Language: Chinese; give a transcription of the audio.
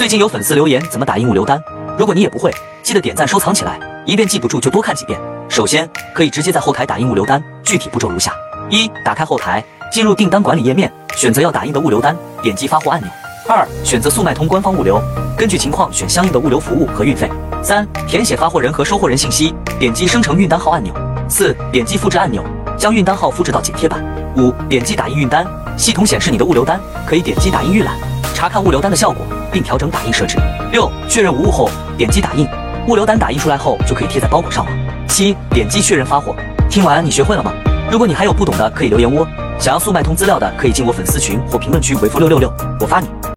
最近有粉丝留言怎么打印物流单，如果你也不会，记得点赞收藏起来，一遍记不住就多看几遍。首先可以直接在后台打印物流单，具体步骤如下：一、打开后台，进入订单管理页面，选择要打印的物流单，点击发货按钮；二、选择速卖通官方物流，根据情况选相应的物流服务和运费；三、填写发货人和收货人信息，点击生成运单号按钮；四、点击复制按钮，将运单号复制到剪贴板；五、点击打印运单，系统显示你的物流单，可以点击打印预览，查看物流单的效果。并调整打印设置。六、确认无误后，点击打印，物流单打印出来后就可以贴在包裹上了。七、点击确认发货。听完你学会了吗？如果你还有不懂的，可以留言哦。想要速卖通资料的，可以进我粉丝群或评论区回复六六六，我发你。